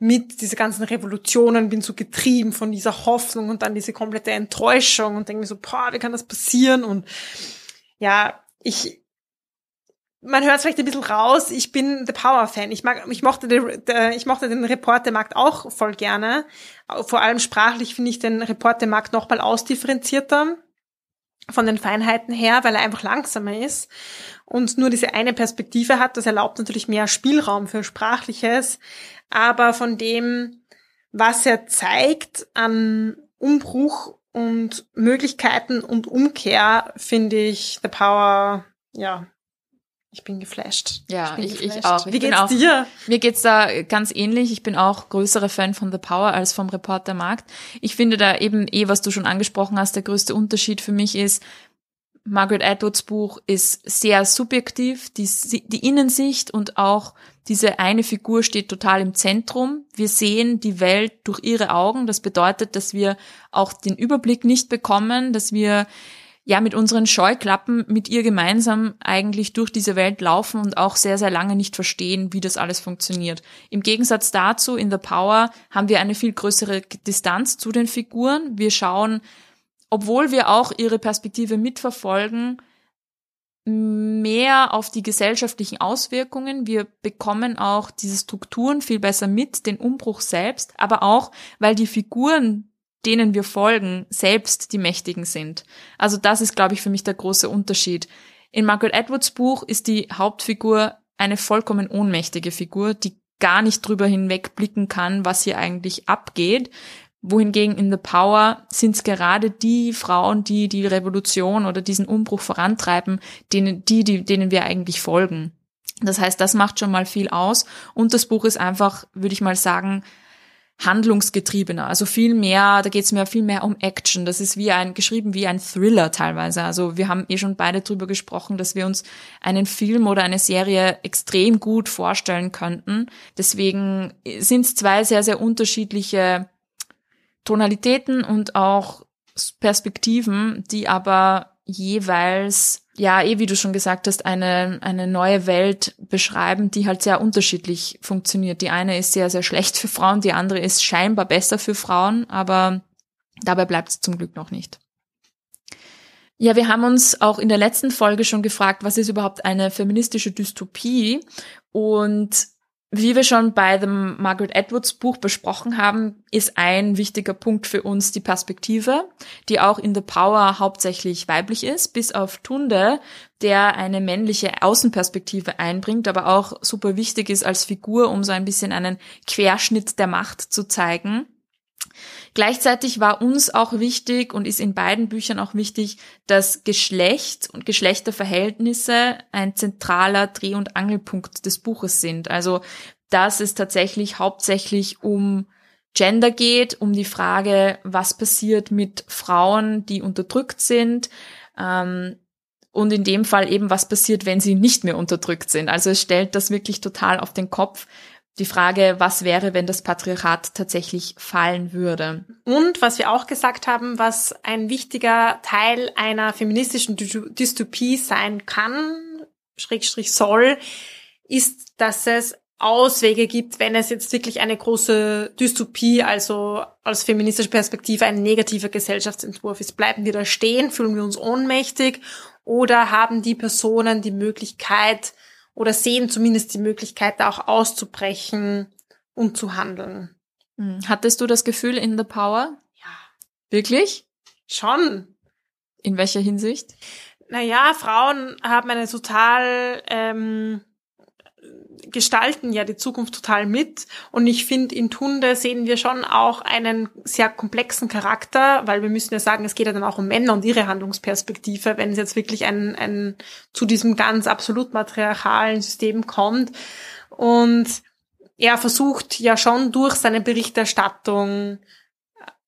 Speaker 2: mit dieser ganzen Revolutionen, bin so getrieben von dieser Hoffnung und dann diese komplette Enttäuschung und denke mir so, boah, wie kann das passieren? Und ja, ich, man hört es vielleicht ein bisschen raus, ich bin The Power-Fan. Ich mag, ich mochte, den, ich mochte den Reportermarkt auch voll gerne. Vor allem sprachlich finde ich den Reportermarkt nochmal ausdifferenzierter von den Feinheiten her, weil er einfach langsamer ist und nur diese eine Perspektive hat. Das erlaubt natürlich mehr Spielraum für Sprachliches aber von dem, was er zeigt an Umbruch und Möglichkeiten und Umkehr, finde ich The Power, ja, ich bin geflasht.
Speaker 1: Ja, ich,
Speaker 2: ich,
Speaker 1: geflasht. ich auch.
Speaker 2: Ich Wie geht's auch, dir?
Speaker 1: Mir geht's da ganz ähnlich. Ich bin auch größere Fan von The Power als vom Reporter Markt. Ich finde da eben eh, was du schon angesprochen hast, der größte Unterschied für mich ist, Margaret Atwoods Buch ist sehr subjektiv, die, die Innensicht und auch diese eine Figur steht total im Zentrum. Wir sehen die Welt durch ihre Augen. Das bedeutet, dass wir auch den Überblick nicht bekommen, dass wir ja mit unseren Scheuklappen mit ihr gemeinsam eigentlich durch diese Welt laufen und auch sehr, sehr lange nicht verstehen, wie das alles funktioniert. Im Gegensatz dazu, in The Power haben wir eine viel größere Distanz zu den Figuren. Wir schauen obwohl wir auch ihre Perspektive mitverfolgen, mehr auf die gesellschaftlichen Auswirkungen. Wir bekommen auch diese Strukturen viel besser mit, den Umbruch selbst, aber auch, weil die Figuren, denen wir folgen, selbst die Mächtigen sind. Also das ist, glaube ich, für mich der große Unterschied. In Margaret Atwoods Buch ist die Hauptfigur eine vollkommen ohnmächtige Figur, die gar nicht drüber hinwegblicken kann, was hier eigentlich abgeht, wohingegen in The Power sind es gerade die Frauen, die die Revolution oder diesen Umbruch vorantreiben, denen, die, die, denen wir eigentlich folgen. Das heißt, das macht schon mal viel aus. Und das Buch ist einfach, würde ich mal sagen, handlungsgetriebener. Also viel mehr, da geht es mir viel mehr um Action. Das ist wie ein, geschrieben wie ein Thriller teilweise. Also wir haben eh schon beide drüber gesprochen, dass wir uns einen Film oder eine Serie extrem gut vorstellen könnten. Deswegen sind es zwei sehr, sehr unterschiedliche Tonalitäten und auch Perspektiven, die aber jeweils, ja, eh wie du schon gesagt hast, eine, eine neue Welt beschreiben, die halt sehr unterschiedlich funktioniert. Die eine ist sehr, sehr schlecht für Frauen, die andere ist scheinbar besser für Frauen, aber dabei bleibt es zum Glück noch nicht. Ja, wir haben uns auch in der letzten Folge schon gefragt, was ist überhaupt eine feministische Dystopie? Und wie wir schon bei dem Margaret Edwards Buch besprochen haben, ist ein wichtiger Punkt für uns die Perspektive, die auch in The Power hauptsächlich weiblich ist, bis auf Tunde, der eine männliche Außenperspektive einbringt, aber auch super wichtig ist als Figur, um so ein bisschen einen Querschnitt der Macht zu zeigen. Gleichzeitig war uns auch wichtig und ist in beiden Büchern auch wichtig, dass Geschlecht und Geschlechterverhältnisse ein zentraler Dreh- und Angelpunkt des Buches sind. Also, dass es tatsächlich hauptsächlich um Gender geht, um die Frage, was passiert mit Frauen, die unterdrückt sind, ähm, und in dem Fall eben, was passiert, wenn sie nicht mehr unterdrückt sind. Also es stellt das wirklich total auf den Kopf, die Frage, was wäre, wenn das Patriarchat tatsächlich fallen würde.
Speaker 2: Und was wir auch gesagt haben, was ein wichtiger Teil einer feministischen Dystopie sein kann, Schrägstrich soll, ist, dass es Auswege gibt, wenn es jetzt wirklich eine große Dystopie, also aus feministischer Perspektive ein negativer Gesellschaftsentwurf ist. Bleiben wir da stehen, fühlen wir uns ohnmächtig oder haben die Personen die Möglichkeit, oder sehen zumindest die Möglichkeit, da auch auszubrechen und zu handeln.
Speaker 1: Hm. Hattest du das Gefühl in The Power?
Speaker 2: Ja.
Speaker 1: Wirklich?
Speaker 2: Schon.
Speaker 1: In welcher Hinsicht?
Speaker 2: Naja, Frauen haben eine total ähm, gestalten ja die Zukunft total mit. Und ich finde, in Tunde sehen wir schon auch einen sehr komplexen Charakter, weil wir müssen ja sagen, es geht ja dann auch um Männer und ihre Handlungsperspektive, wenn es jetzt wirklich ein, ein zu diesem ganz absolut matriarchalen System kommt. Und er versucht ja schon durch seine Berichterstattung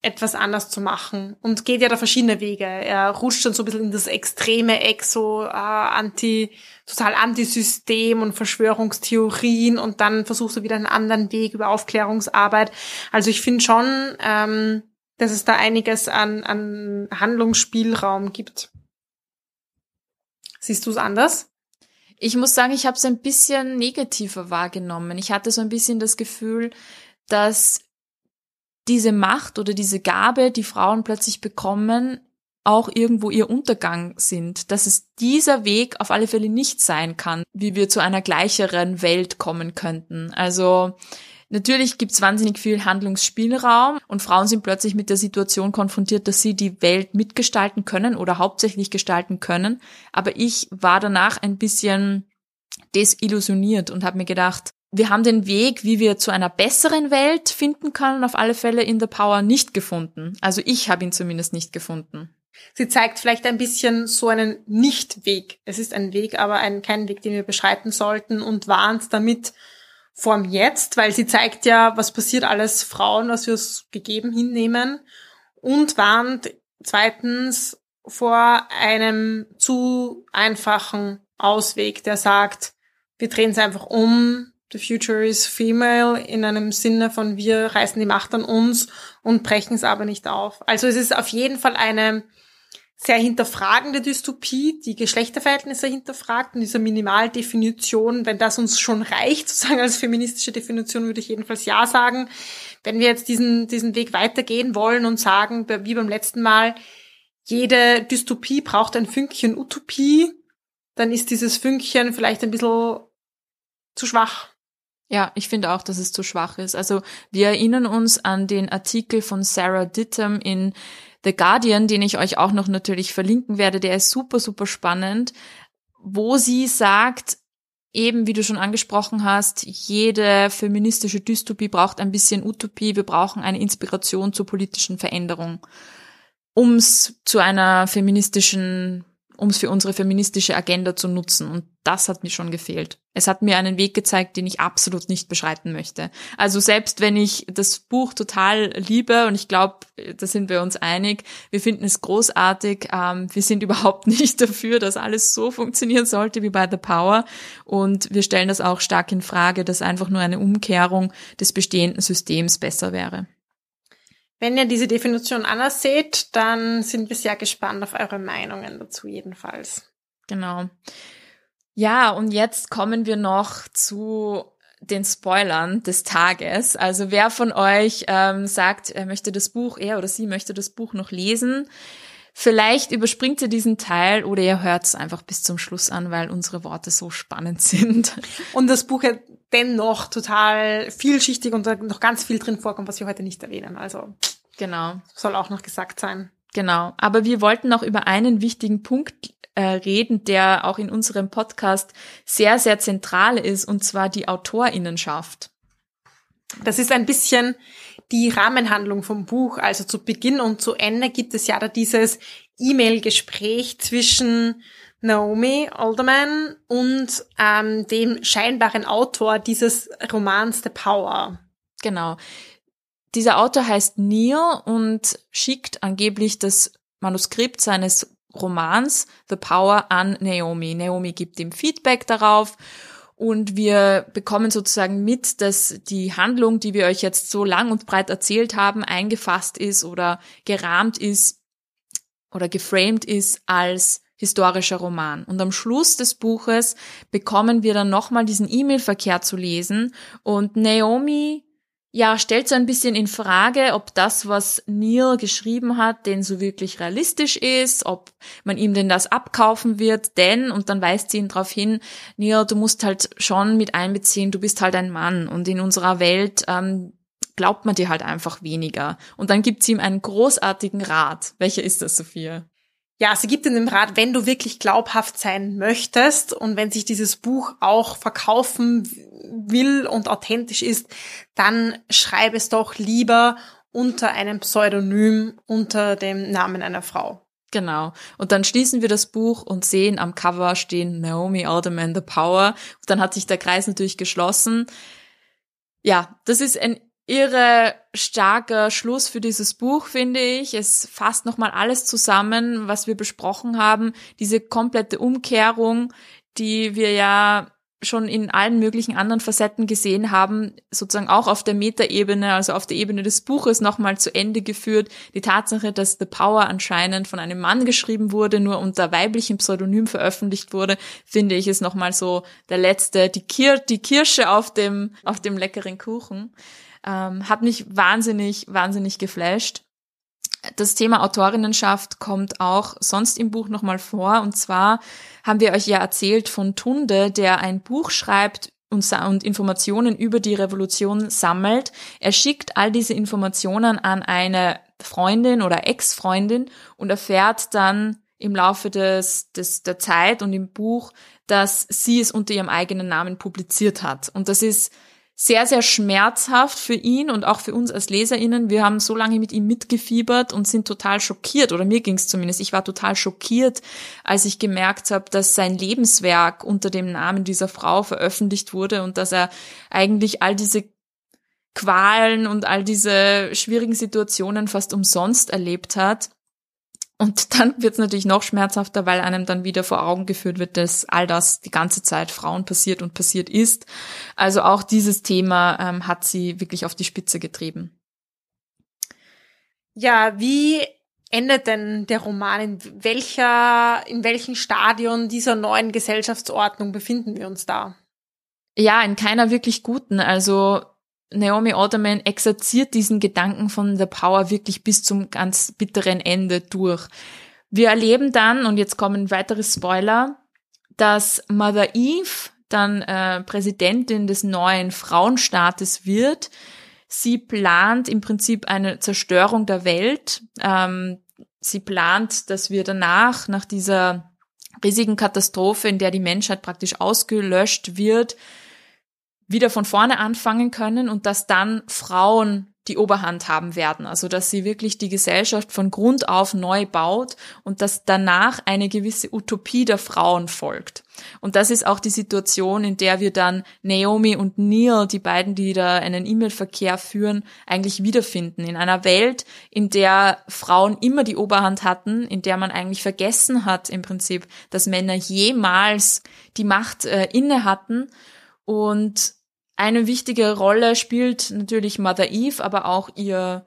Speaker 2: etwas anders zu machen und geht ja da verschiedene Wege. Er rutscht dann so ein bisschen in das extreme so äh, anti, total Antisystem und Verschwörungstheorien und dann versucht er wieder einen anderen Weg über Aufklärungsarbeit. Also ich finde schon, ähm, dass es da einiges an, an Handlungsspielraum gibt. Siehst du es anders?
Speaker 1: Ich muss sagen, ich habe es ein bisschen negativer wahrgenommen. Ich hatte so ein bisschen das Gefühl, dass diese Macht oder diese Gabe, die Frauen plötzlich bekommen, auch irgendwo ihr Untergang sind, dass es dieser Weg auf alle Fälle nicht sein kann, wie wir zu einer gleicheren Welt kommen könnten. Also natürlich gibt's wahnsinnig viel Handlungsspielraum und Frauen sind plötzlich mit der Situation konfrontiert, dass sie die Welt mitgestalten können oder hauptsächlich gestalten können. Aber ich war danach ein bisschen desillusioniert und habe mir gedacht, wir haben den Weg, wie wir zu einer besseren Welt finden können, auf alle Fälle in The Power nicht gefunden. Also ich habe ihn zumindest nicht gefunden.
Speaker 2: Sie zeigt vielleicht ein bisschen so einen Nichtweg. Es ist ein Weg, aber ein, kein Weg, den wir beschreiten sollten und warnt damit vorm Jetzt, weil sie zeigt ja, was passiert alles Frauen, was wir es gegeben hinnehmen und warnt zweitens vor einem zu einfachen Ausweg, der sagt, wir drehen es einfach um, The Future is Female in einem Sinne von wir reißen die Macht an uns und brechen es aber nicht auf. Also es ist auf jeden Fall eine sehr hinterfragende Dystopie, die Geschlechterverhältnisse hinterfragt und dieser Minimaldefinition, wenn das uns schon reicht, sozusagen als feministische Definition, würde ich jedenfalls ja sagen. Wenn wir jetzt diesen, diesen Weg weitergehen wollen und sagen, wie beim letzten Mal, jede Dystopie braucht ein Fünkchen Utopie, dann ist dieses Fünkchen vielleicht ein bisschen zu schwach.
Speaker 1: Ja, ich finde auch, dass es zu schwach ist. Also wir erinnern uns an den Artikel von Sarah Dittam in The Guardian, den ich euch auch noch natürlich verlinken werde. Der ist super, super spannend, wo sie sagt, eben wie du schon angesprochen hast, jede feministische Dystopie braucht ein bisschen Utopie. Wir brauchen eine Inspiration zur politischen Veränderung, um es zu einer feministischen um es für unsere feministische Agenda zu nutzen. Und das hat mir schon gefehlt. Es hat mir einen Weg gezeigt, den ich absolut nicht beschreiten möchte. Also selbst wenn ich das Buch total liebe und ich glaube, da sind wir uns einig, wir finden es großartig, ähm, wir sind überhaupt nicht dafür, dass alles so funktionieren sollte wie bei The Power. Und wir stellen das auch stark in Frage, dass einfach nur eine Umkehrung des bestehenden Systems besser wäre.
Speaker 2: Wenn ihr diese Definition anders seht, dann sind wir sehr gespannt auf eure Meinungen dazu jedenfalls.
Speaker 1: Genau. Ja, und jetzt kommen wir noch zu den Spoilern des Tages. Also wer von euch ähm, sagt, er möchte das Buch, er oder sie möchte das Buch noch lesen, vielleicht überspringt ihr diesen Teil oder ihr hört es einfach bis zum Schluss an, weil unsere Worte so spannend sind.
Speaker 2: Und das Buch dennoch total vielschichtig und da noch ganz viel drin vorkommt, was wir heute nicht erwähnen. Also
Speaker 1: genau.
Speaker 2: Soll auch noch gesagt sein.
Speaker 1: Genau. Aber wir wollten noch über einen wichtigen Punkt äh, reden, der auch in unserem Podcast sehr, sehr zentral ist, und zwar die Autorinnenschaft.
Speaker 2: Das ist ein bisschen die Rahmenhandlung vom Buch. Also zu Beginn und zu Ende gibt es ja da dieses E-Mail-Gespräch zwischen Naomi Alderman und ähm, dem scheinbaren Autor dieses Romans The Power.
Speaker 1: Genau. Dieser Autor heißt Neil und schickt angeblich das Manuskript seines Romans The Power an Naomi. Naomi gibt ihm Feedback darauf und wir bekommen sozusagen mit, dass die Handlung, die wir euch jetzt so lang und breit erzählt haben, eingefasst ist oder gerahmt ist oder geframed ist als historischer Roman. Und am Schluss des Buches bekommen wir dann nochmal diesen E-Mail-Verkehr zu lesen und Naomi ja, stellt so ein bisschen in Frage, ob das, was Neil geschrieben hat, denn so wirklich realistisch ist, ob man ihm denn das abkaufen wird, denn, und dann weist sie ihn darauf hin, Neil, du musst halt schon mit einbeziehen, du bist halt ein Mann und in unserer Welt ähm, glaubt man dir halt einfach weniger. Und dann gibt sie ihm einen großartigen Rat. Welcher ist das, Sophia?
Speaker 2: Ja, sie gibt in dem Rat, wenn du wirklich glaubhaft sein möchtest und wenn sich dieses Buch auch verkaufen will und authentisch ist, dann schreib es doch lieber unter einem Pseudonym, unter dem Namen einer Frau.
Speaker 1: Genau. Und dann schließen wir das Buch und sehen am Cover stehen Naomi Alderman The Power. Und dann hat sich der Kreis natürlich geschlossen. Ja, das ist ein irre starker Schluss für dieses Buch, finde ich. Es fasst nochmal alles zusammen, was wir besprochen haben. Diese komplette Umkehrung, die wir ja schon in allen möglichen anderen Facetten gesehen haben, sozusagen auch auf der Metaebene, also auf der Ebene des Buches nochmal zu Ende geführt. Die Tatsache, dass The Power anscheinend von einem Mann geschrieben wurde, nur unter weiblichem Pseudonym veröffentlicht wurde, finde ich ist nochmal so der letzte, die, Kir die Kirsche auf dem, auf dem leckeren Kuchen. Ähm, hat mich wahnsinnig, wahnsinnig geflasht. Das Thema Autorinnenschaft kommt auch sonst im Buch nochmal vor. Und zwar haben wir euch ja erzählt von Tunde, der ein Buch schreibt und, und Informationen über die Revolution sammelt. Er schickt all diese Informationen an eine Freundin oder Ex-Freundin und erfährt dann im Laufe des, des, der Zeit und im Buch, dass sie es unter ihrem eigenen Namen publiziert hat. Und das ist sehr, sehr schmerzhaft für ihn und auch für uns als LeserInnen. Wir haben so lange mit ihm mitgefiebert und sind total schockiert, oder mir ging es zumindest. Ich war total schockiert, als ich gemerkt habe, dass sein Lebenswerk unter dem Namen dieser Frau veröffentlicht wurde und dass er eigentlich all diese Qualen und all diese schwierigen Situationen fast umsonst erlebt hat. Und dann wird es natürlich noch schmerzhafter, weil einem dann wieder vor Augen geführt wird, dass all das die ganze Zeit Frauen passiert und passiert ist. Also auch dieses Thema ähm, hat sie wirklich auf die Spitze getrieben.
Speaker 2: Ja, wie endet denn der Roman? In welcher, in welchem Stadion dieser neuen Gesellschaftsordnung befinden wir uns da?
Speaker 1: Ja, in keiner wirklich guten. Also Naomi Otterman exerziert diesen Gedanken von The Power wirklich bis zum ganz bitteren Ende durch. Wir erleben dann, und jetzt kommen weitere Spoiler, dass Mother Eve dann äh, Präsidentin des neuen Frauenstaates wird. Sie plant im Prinzip eine Zerstörung der Welt. Ähm, sie plant, dass wir danach, nach dieser riesigen Katastrophe, in der die Menschheit praktisch ausgelöscht wird, wieder von vorne anfangen können und dass dann Frauen die Oberhand haben werden. Also dass sie wirklich die Gesellschaft von Grund auf neu baut und dass danach eine gewisse Utopie der Frauen folgt. Und das ist auch die Situation, in der wir dann Naomi und Neil, die beiden, die da einen E-Mail-Verkehr führen, eigentlich wiederfinden. In einer Welt, in der Frauen immer die Oberhand hatten, in der man eigentlich vergessen hat im Prinzip, dass Männer jemals die Macht äh, inne hatten und eine wichtige Rolle spielt natürlich Mother Eve, aber auch ihr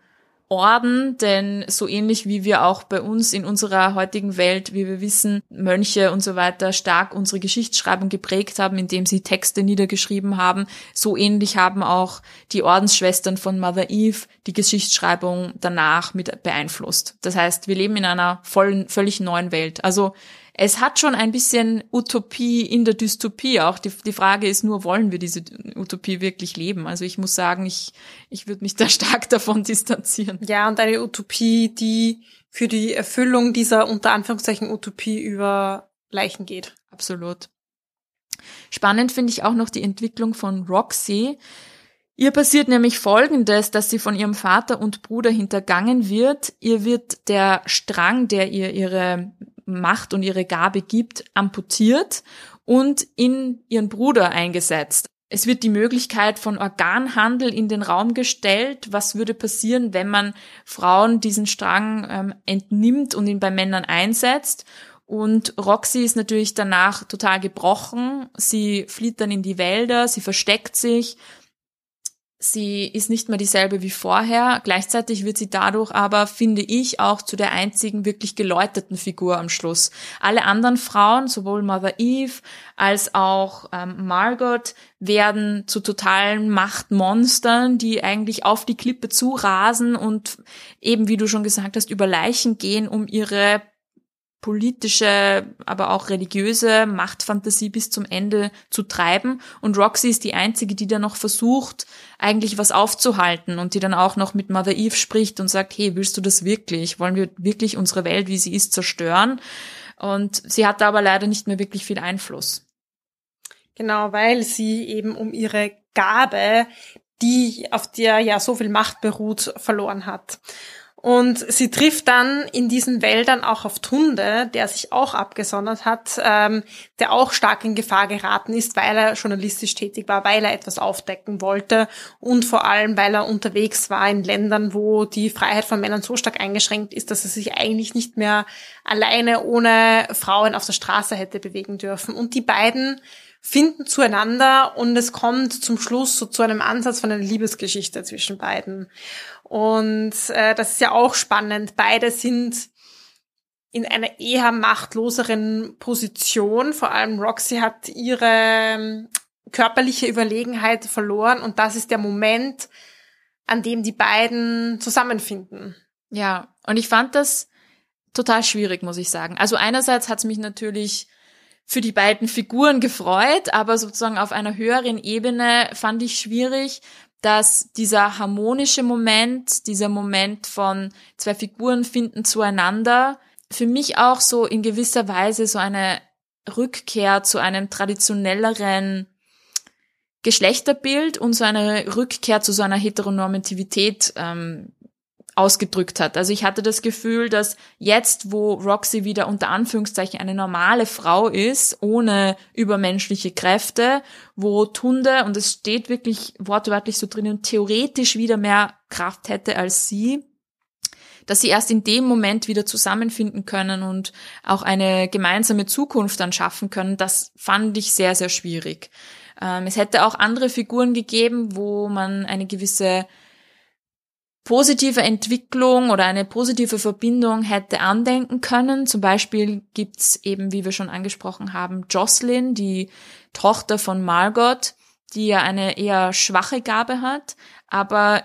Speaker 1: Orden, denn so ähnlich wie wir auch bei uns in unserer heutigen Welt, wie wir wissen, Mönche und so weiter stark unsere Geschichtsschreibung geprägt haben, indem sie Texte niedergeschrieben haben, so ähnlich haben auch die Ordensschwestern von Mother Eve die Geschichtsschreibung danach mit beeinflusst. Das heißt, wir leben in einer vollen, völlig neuen Welt. Also es hat schon ein bisschen Utopie in der Dystopie auch. Die, die Frage ist nur, wollen wir diese Utopie wirklich leben? Also ich muss sagen, ich, ich würde mich da stark davon distanzieren.
Speaker 2: Ja, und eine Utopie, die für die Erfüllung dieser unter Anführungszeichen Utopie über Leichen geht.
Speaker 1: Absolut. Spannend finde ich auch noch die Entwicklung von Roxy. Ihr passiert nämlich Folgendes, dass sie von ihrem Vater und Bruder hintergangen wird. Ihr wird der Strang, der ihr ihre Macht und ihre Gabe gibt, amputiert und in ihren Bruder eingesetzt. Es wird die Möglichkeit von Organhandel in den Raum gestellt. Was würde passieren, wenn man Frauen diesen Strang ähm, entnimmt und ihn bei Männern einsetzt? Und Roxy ist natürlich danach total gebrochen. Sie flieht dann in die Wälder, sie versteckt sich Sie ist nicht mehr dieselbe wie vorher. Gleichzeitig wird sie dadurch aber, finde ich, auch zu der einzigen wirklich geläuteten Figur am Schluss. Alle anderen Frauen, sowohl Mother Eve als auch ähm, Margot, werden zu totalen Machtmonstern, die eigentlich auf die Klippe zurasen und eben, wie du schon gesagt hast, über Leichen gehen, um ihre politische, aber auch religiöse Machtfantasie bis zum Ende zu treiben. Und Roxy ist die einzige, die da noch versucht, eigentlich was aufzuhalten und die dann auch noch mit Mother Eve spricht und sagt, hey, willst du das wirklich? Wollen wir wirklich unsere Welt, wie sie ist, zerstören? Und sie hat da aber leider nicht mehr wirklich viel Einfluss.
Speaker 2: Genau, weil sie eben um ihre Gabe, die auf der ja so viel Macht beruht, verloren hat. Und sie trifft dann in diesen Wäldern auch auf Tunde, der sich auch abgesondert hat, ähm, der auch stark in Gefahr geraten ist, weil er journalistisch tätig war, weil er etwas aufdecken wollte und vor allem, weil er unterwegs war in Ländern, wo die Freiheit von Männern so stark eingeschränkt ist, dass er sich eigentlich nicht mehr alleine ohne Frauen auf der Straße hätte bewegen dürfen. Und die beiden finden zueinander und es kommt zum Schluss so zu einem Ansatz von einer Liebesgeschichte zwischen beiden. Und äh, das ist ja auch spannend. Beide sind in einer eher machtloseren Position. Vor allem Roxy hat ihre ähm, körperliche Überlegenheit verloren und das ist der Moment, an dem die beiden zusammenfinden.
Speaker 1: Ja, und ich fand das total schwierig, muss ich sagen. Also einerseits hat es mich natürlich für die beiden Figuren gefreut, aber sozusagen auf einer höheren Ebene fand ich schwierig, dass dieser harmonische Moment, dieser Moment von zwei Figuren finden zueinander, für mich auch so in gewisser Weise so eine Rückkehr zu einem traditionelleren Geschlechterbild und so eine Rückkehr zu so einer Heteronormativität ähm, ausgedrückt hat. Also ich hatte das Gefühl, dass jetzt, wo Roxy wieder unter Anführungszeichen eine normale Frau ist, ohne übermenschliche Kräfte, wo Tunde, und es steht wirklich wortwörtlich so drinnen, theoretisch wieder mehr Kraft hätte als sie, dass sie erst in dem Moment wieder zusammenfinden können und auch eine gemeinsame Zukunft dann schaffen können, das fand ich sehr, sehr schwierig. Ähm, es hätte auch andere Figuren gegeben, wo man eine gewisse positive Entwicklung oder eine positive Verbindung hätte andenken können. Zum Beispiel gibt's eben, wie wir schon angesprochen haben, Jocelyn, die Tochter von Margot, die ja eine eher schwache Gabe hat, aber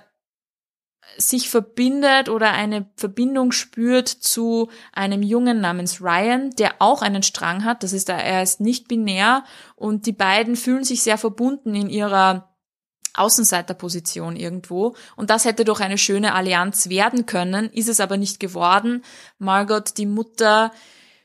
Speaker 1: sich verbindet oder eine Verbindung spürt zu einem Jungen namens Ryan, der auch einen Strang hat. Das ist, er ist nicht binär und die beiden fühlen sich sehr verbunden in ihrer Außenseiterposition irgendwo. Und das hätte doch eine schöne Allianz werden können, ist es aber nicht geworden. Margot, die Mutter,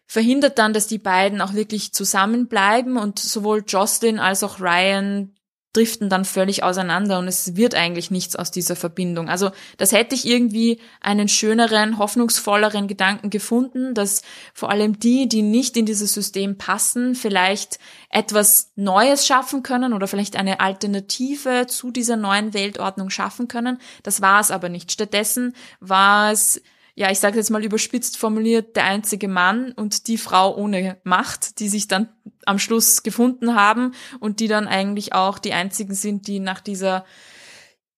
Speaker 1: verhindert dann, dass die beiden auch wirklich zusammenbleiben und sowohl Jocelyn als auch Ryan driften dann völlig auseinander und es wird eigentlich nichts aus dieser Verbindung. Also das hätte ich irgendwie einen schöneren, hoffnungsvolleren Gedanken gefunden, dass vor allem die, die nicht in dieses System passen, vielleicht etwas Neues schaffen können oder vielleicht eine Alternative zu dieser neuen Weltordnung schaffen können. Das war es aber nicht. Stattdessen war es ja, ich sage jetzt mal überspitzt formuliert, der einzige Mann und die Frau ohne Macht, die sich dann am Schluss gefunden haben und die dann eigentlich auch die einzigen sind, die nach dieser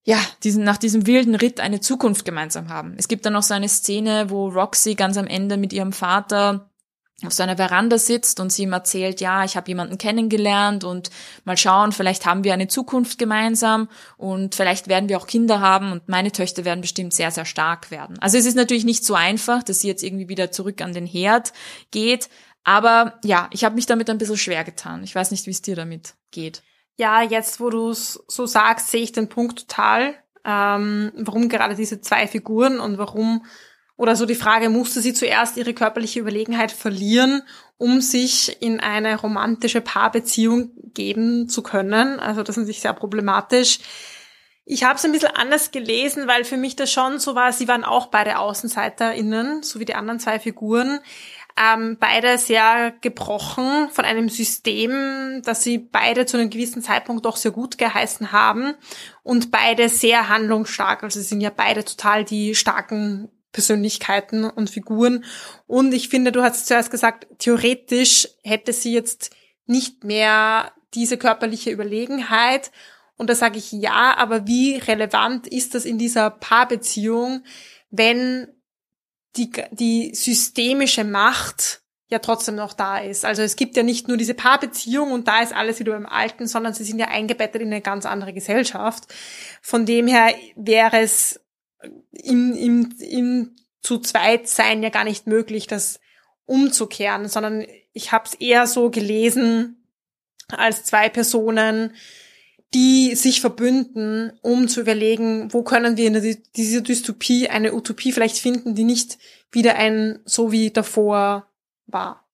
Speaker 1: ja, diesen, nach diesem wilden Ritt eine Zukunft gemeinsam haben. Es gibt dann noch so eine Szene, wo Roxy ganz am Ende mit ihrem Vater auf seiner Veranda sitzt und sie ihm erzählt, ja, ich habe jemanden kennengelernt und mal schauen, vielleicht haben wir eine Zukunft gemeinsam und vielleicht werden wir auch Kinder haben und meine Töchter werden bestimmt sehr, sehr stark werden. Also es ist natürlich nicht so einfach, dass sie jetzt irgendwie wieder zurück an den Herd geht, aber ja, ich habe mich damit ein bisschen schwer getan. Ich weiß nicht, wie es dir damit geht.
Speaker 2: Ja, jetzt wo du es so sagst, sehe ich den Punkt total, ähm, warum gerade diese zwei Figuren und warum oder so die Frage, musste sie zuerst ihre körperliche Überlegenheit verlieren, um sich in eine romantische Paarbeziehung geben zu können? Also das ist natürlich sehr problematisch. Ich habe es ein bisschen anders gelesen, weil für mich das schon so war, sie waren auch beide AußenseiterInnen, so wie die anderen zwei Figuren. Ähm, beide sehr gebrochen von einem System, das sie beide zu einem gewissen Zeitpunkt doch sehr gut geheißen haben und beide sehr handlungsstark. Also sie sind ja beide total die starken Persönlichkeiten und Figuren. Und ich finde, du hast zuerst gesagt, theoretisch hätte sie jetzt nicht mehr diese körperliche Überlegenheit. Und da sage ich ja, aber wie relevant ist das in dieser Paarbeziehung, wenn die, die systemische Macht ja trotzdem noch da ist. Also es gibt ja nicht nur diese Paarbeziehung und da ist alles wieder beim Alten, sondern sie sind ja eingebettet in eine ganz andere Gesellschaft. Von dem her wäre es im, im, im zu zweit sein ja gar nicht möglich, das umzukehren, sondern ich habe es eher so gelesen als zwei Personen, die sich verbünden, um zu überlegen, wo können wir in dieser Dystopie eine Utopie vielleicht finden, die nicht wieder ein so wie davor war.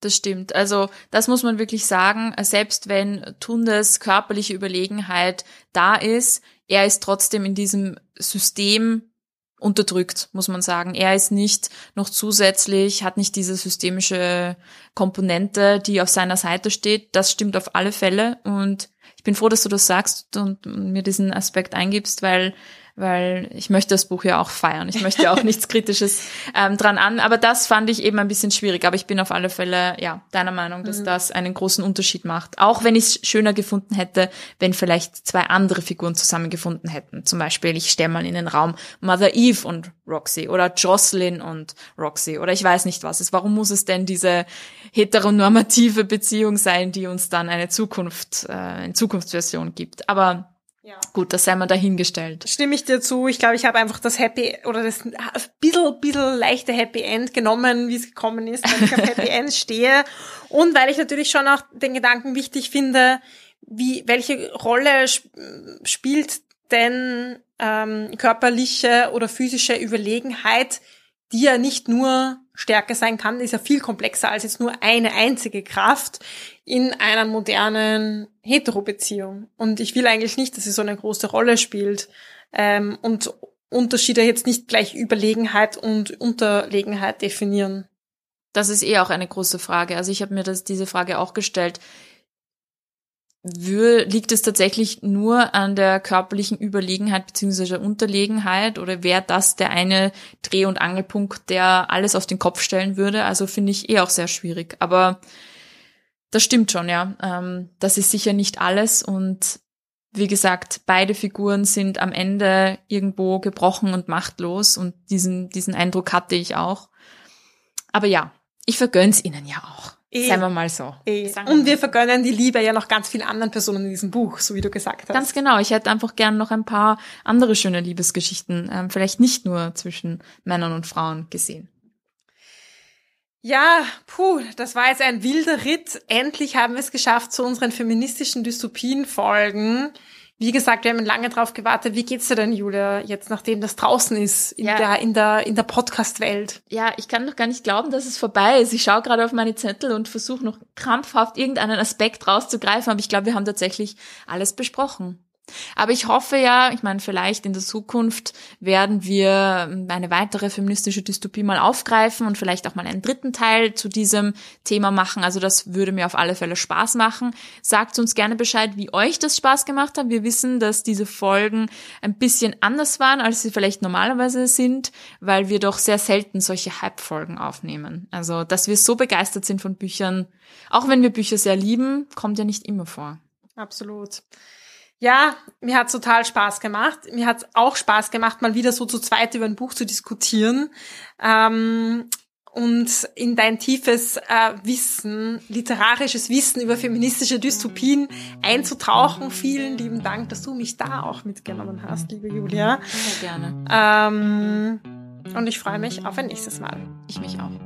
Speaker 1: Das stimmt. Also das muss man wirklich sagen. Selbst wenn Tundes körperliche Überlegenheit da ist, er ist trotzdem in diesem System unterdrückt, muss man sagen. Er ist nicht noch zusätzlich, hat nicht diese systemische Komponente, die auf seiner Seite steht. Das stimmt auf alle Fälle. Und ich bin froh, dass du das sagst und mir diesen Aspekt eingibst, weil weil ich möchte das Buch ja auch feiern. Ich möchte ja auch nichts Kritisches ähm, dran an. Aber das fand ich eben ein bisschen schwierig. Aber ich bin auf alle Fälle, ja, deiner Meinung, dass mhm. das einen großen Unterschied macht. Auch wenn ich es schöner gefunden hätte, wenn vielleicht zwei andere Figuren zusammengefunden hätten. Zum Beispiel, ich stelle mal in den Raum Mother Eve und Roxy oder Jocelyn und Roxy oder ich weiß nicht was ist. Warum muss es denn diese heteronormative Beziehung sein, die uns dann eine Zukunft, äh, eine Zukunftsversion gibt? Aber ja. Gut, das sei mal dahingestellt.
Speaker 2: Stimme ich dir zu. Ich glaube, ich habe einfach das Happy oder das bisschen, bisschen leichte Happy End genommen, wie es gekommen ist, weil ich auf Happy End stehe. Und weil ich natürlich schon auch den Gedanken wichtig finde, wie, welche Rolle sp spielt denn ähm, körperliche oder physische Überlegenheit, die ja nicht nur Stärke sein kann, ist ja viel komplexer als jetzt nur eine einzige Kraft in einer modernen Hetero-Beziehung. Und ich will eigentlich nicht, dass sie so eine große Rolle spielt ähm, und Unterschiede jetzt nicht gleich Überlegenheit und Unterlegenheit definieren.
Speaker 1: Das ist eh auch eine große Frage. Also ich habe mir das, diese Frage auch gestellt liegt es tatsächlich nur an der körperlichen Überlegenheit beziehungsweise Unterlegenheit oder wäre das der eine Dreh- und Angelpunkt, der alles auf den Kopf stellen würde? Also finde ich eh auch sehr schwierig. Aber das stimmt schon, ja. Ähm, das ist sicher nicht alles und wie gesagt, beide Figuren sind am Ende irgendwo gebrochen und machtlos und diesen, diesen Eindruck hatte ich auch. Aber ja, ich vergönn's ihnen ja auch. Eh, Seien wir mal so.
Speaker 2: Eh. Und wir vergönnen die Liebe ja noch ganz vielen anderen Personen in diesem Buch, so wie du gesagt hast.
Speaker 1: Ganz genau. Ich hätte einfach gern noch ein paar andere schöne Liebesgeschichten, ähm, vielleicht nicht nur zwischen Männern und Frauen gesehen.
Speaker 2: Ja, puh, das war jetzt ein wilder Ritt. Endlich haben wir es geschafft zu unseren feministischen Dystopien-Folgen. Wie gesagt, wir haben lange drauf gewartet. Wie geht's dir denn, Julia, jetzt nachdem das draußen ist in ja. der in der in der Podcast-Welt?
Speaker 1: Ja, ich kann noch gar nicht glauben, dass es vorbei ist. Ich schaue gerade auf meine Zettel und versuche noch krampfhaft irgendeinen Aspekt rauszugreifen, aber ich glaube, wir haben tatsächlich alles besprochen. Aber ich hoffe ja, ich meine, vielleicht in der Zukunft werden wir eine weitere feministische Dystopie mal aufgreifen und vielleicht auch mal einen dritten Teil zu diesem Thema machen. Also das würde mir auf alle Fälle Spaß machen. Sagt uns gerne Bescheid, wie euch das Spaß gemacht hat. Wir wissen, dass diese Folgen ein bisschen anders waren, als sie vielleicht normalerweise sind, weil wir doch sehr selten solche Hype-Folgen aufnehmen. Also, dass wir so begeistert sind von Büchern, auch wenn wir Bücher sehr lieben, kommt ja nicht immer vor.
Speaker 2: Absolut. Ja, mir hat's total Spaß gemacht. Mir hat's auch Spaß gemacht, mal wieder so zu zweit über ein Buch zu diskutieren. Ähm, und in dein tiefes äh, Wissen, literarisches Wissen über feministische Dystopien einzutauchen. Vielen lieben Dank, dass du mich da auch mitgenommen hast, liebe Julia.
Speaker 1: Sehr gerne.
Speaker 2: Ähm, und ich freue mich auf ein nächstes Mal.
Speaker 1: Ich mich auch.